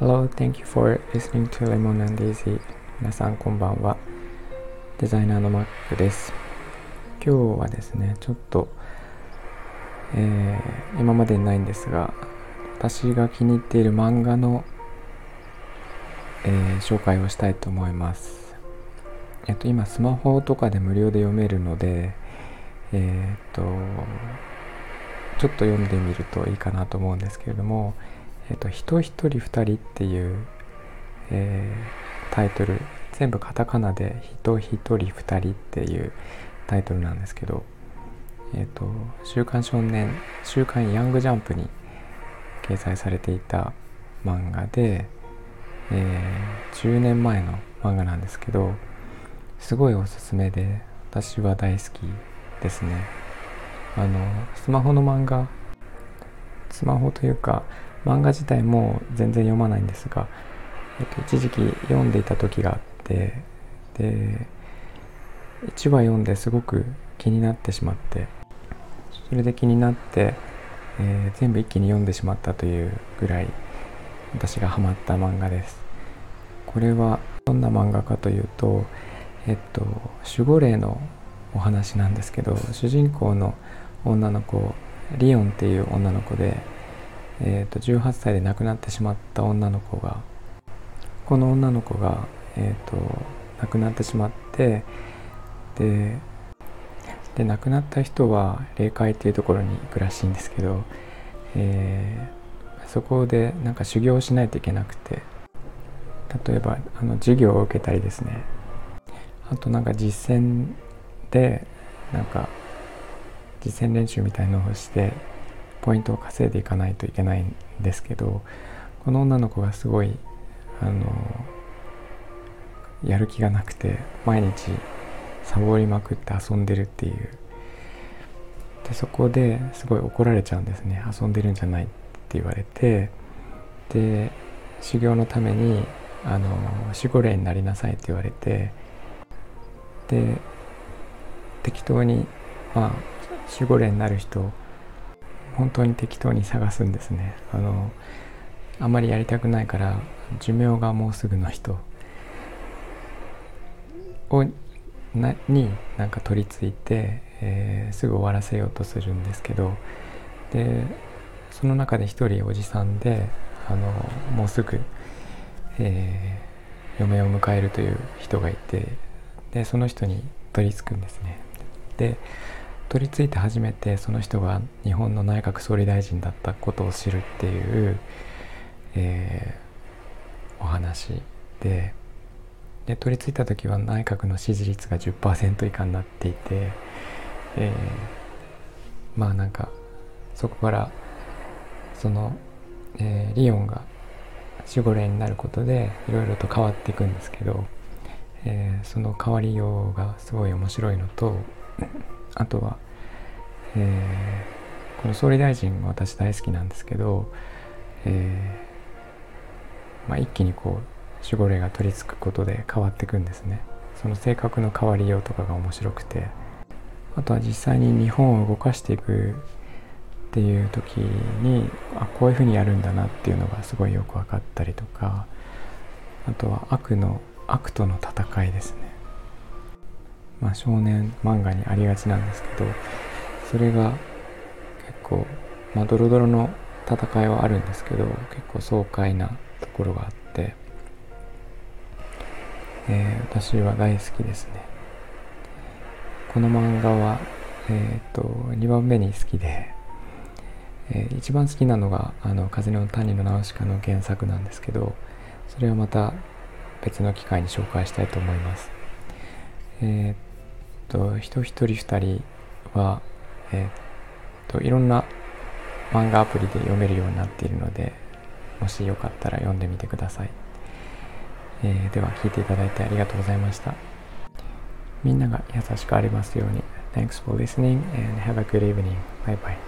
Hello, thank you for listening to Lemon and Daisy. 皆さんこんばんは。デザイナーのマックです。今日はですね、ちょっと、えー、今までにないんですが、私が気に入っている漫画の、えー、紹介をしたいと思います。えっと、今スマホとかで無料で読めるので、えー、っと、ちょっと読んでみるといいかなと思うんですけれども、えっと、人一人二人っていう、えー、タイトル、全部カタカナで人一人二人っていうタイトルなんですけど、えっと、週刊少年、週刊ヤングジャンプに掲載されていた漫画で、えー、10年前の漫画なんですけど、すごいおすすめで、私は大好きですね。あの、スマホの漫画、スマホというか、漫画自体も全然読まないんですが、えっと、一時期読んでいた時があってで1話読んですごく気になってしまってそれで気になって、えー、全部一気に読んでしまったというぐらい私がハマった漫画です。これはどんな漫画かというとえっと守護霊のお話なんですけど主人公の女の子リオンっていう女の子でえーと、18歳で亡くなってしまった女の子がこの女の子が、えーと、亡くなってしまってでで亡くなった人は霊界っていうところに行くらしいんですけど、えー、そこでなんか修行しないといけなくて例えばあの授業を受けたりですね。あとなんか実践でなんか実践練習みたいのをしてポイントを稼いでいかないといけないんですけどこの女の子がすごいあのやる気がなくて毎日サボりまくって遊んでるっていう。でそこですごい怒られちゃうんですね。遊んでるんじゃないって言われてで修行のためにあの守護霊になりなさいって言われてで適当にまあ守護霊になる人本当に適当に探すんですね。あのあまりやりたくないから寿命がもうすぐの人をなになんか取り付いて、えー、すぐ終わらせようとするんですけどでその中で一人おじさんであのもうすぐ、えー、嫁を迎えるという人がいてでその人に取り付くんですね。で取り付いて初めてその人が日本の内閣総理大臣だったことを知るっていう、えー、お話でで取り付いた時は内閣の支持率が10%以下になっていて、えー、まあなんかそこからその、えー、リオンが守護霊になることでいろいろと変わっていくんですけど、えー、その変わりようがすごい面白いのとあとは、えー、この総理大臣私大好きなんですけど、えー、まあ、一気にこう守護霊が取り付くことで変わっていくんですね。その性格の変わりようとかが面白くて。あとは実際に日本を動かしていくっていう時にあこういうふうにやるんだなっていうのがすごいよく分かったりとかあとは悪の悪との戦いですね。まあ、少年漫画にありがちなんですけどそれが結構まあドロドロの戦いはあるんですけど結構爽快なところがあって、えー、私は大好きですね。この漫画はえっ、ー、と2番目に好きで、えー、一番好きなのが「あの風の谷のナウシカ」の原作なんですけどそれはまた別の機会に紹介したいと思います。えー、と人一人二人は、えー、といろんな漫画アプリで読めるようになっているのでもしよかったら読んでみてください、えー、では聞いていただいてありがとうございましたみんなが優しくありますように Thanks for listening and have a good evening. Bye bye.